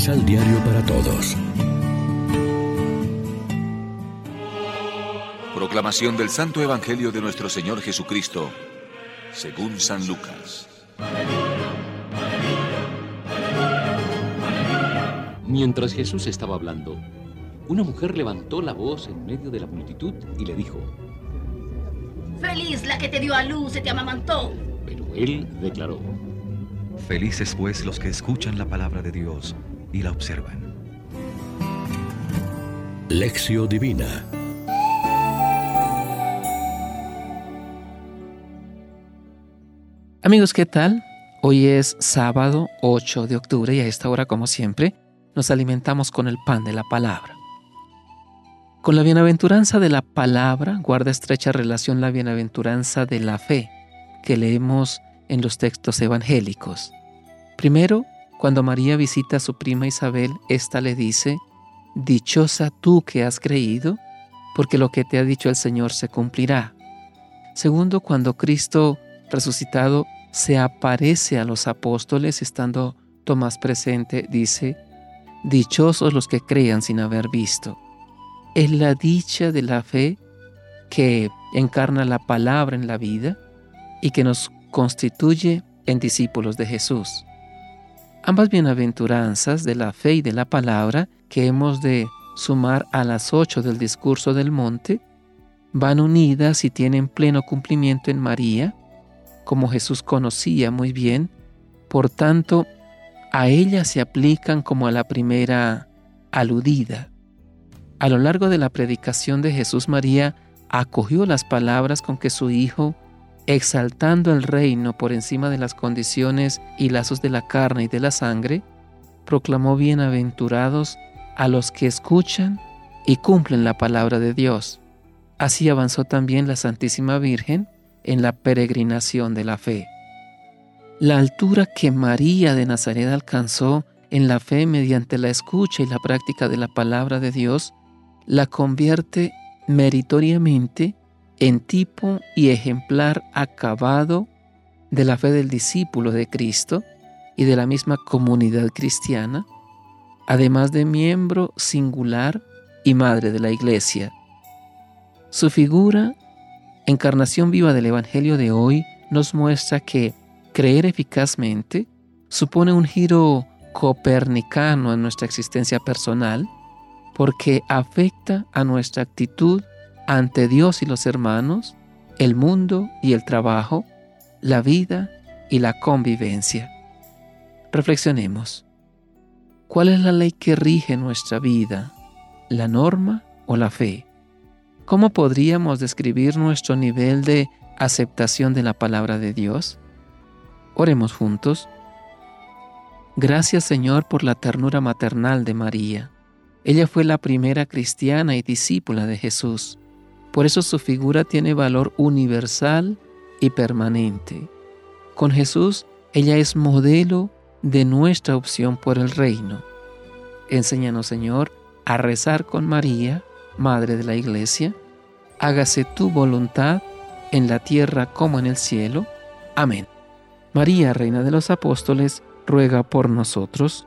Misal Diario para Todos. Proclamación del Santo Evangelio de nuestro Señor Jesucristo, según San Lucas. Mientras Jesús estaba hablando, una mujer levantó la voz en medio de la multitud y le dijo, Feliz la que te dio a luz y te amamantó. Pero él declaró, Felices pues los que escuchan la palabra de Dios y la observan. Lección Divina Amigos, ¿qué tal? Hoy es sábado 8 de octubre y a esta hora, como siempre, nos alimentamos con el pan de la palabra. Con la bienaventuranza de la palabra guarda estrecha relación la bienaventuranza de la fe que leemos en los textos evangélicos. Primero, cuando María visita a su prima Isabel, ésta le dice, Dichosa tú que has creído, porque lo que te ha dicho el Señor se cumplirá. Segundo, cuando Cristo resucitado se aparece a los apóstoles, estando Tomás presente, dice, Dichosos los que crean sin haber visto. Es la dicha de la fe que encarna la palabra en la vida y que nos constituye en discípulos de Jesús. Ambas bienaventuranzas de la fe y de la palabra que hemos de sumar a las ocho del discurso del monte van unidas y tienen pleno cumplimiento en María, como Jesús conocía muy bien, por tanto, a ella se aplican como a la primera aludida. A lo largo de la predicación de Jesús María acogió las palabras con que su Hijo, exaltando el reino por encima de las condiciones y lazos de la carne y de la sangre, proclamó bienaventurados a los que escuchan y cumplen la palabra de Dios. Así avanzó también la Santísima Virgen en la peregrinación de la fe. La altura que María de Nazaret alcanzó en la fe mediante la escucha y la práctica de la palabra de Dios la convierte meritoriamente en tipo y ejemplar acabado de la fe del discípulo de Cristo y de la misma comunidad cristiana, además de miembro singular y madre de la Iglesia. Su figura, encarnación viva del Evangelio de hoy, nos muestra que creer eficazmente supone un giro copernicano en nuestra existencia personal porque afecta a nuestra actitud ante Dios y los hermanos, el mundo y el trabajo, la vida y la convivencia. Reflexionemos. ¿Cuál es la ley que rige nuestra vida? ¿La norma o la fe? ¿Cómo podríamos describir nuestro nivel de aceptación de la palabra de Dios? Oremos juntos. Gracias Señor por la ternura maternal de María. Ella fue la primera cristiana y discípula de Jesús. Por eso su figura tiene valor universal y permanente. Con Jesús, ella es modelo de nuestra opción por el reino. Enséñanos, Señor, a rezar con María, Madre de la Iglesia. Hágase tu voluntad en la tierra como en el cielo. Amén. María, Reina de los Apóstoles, ruega por nosotros.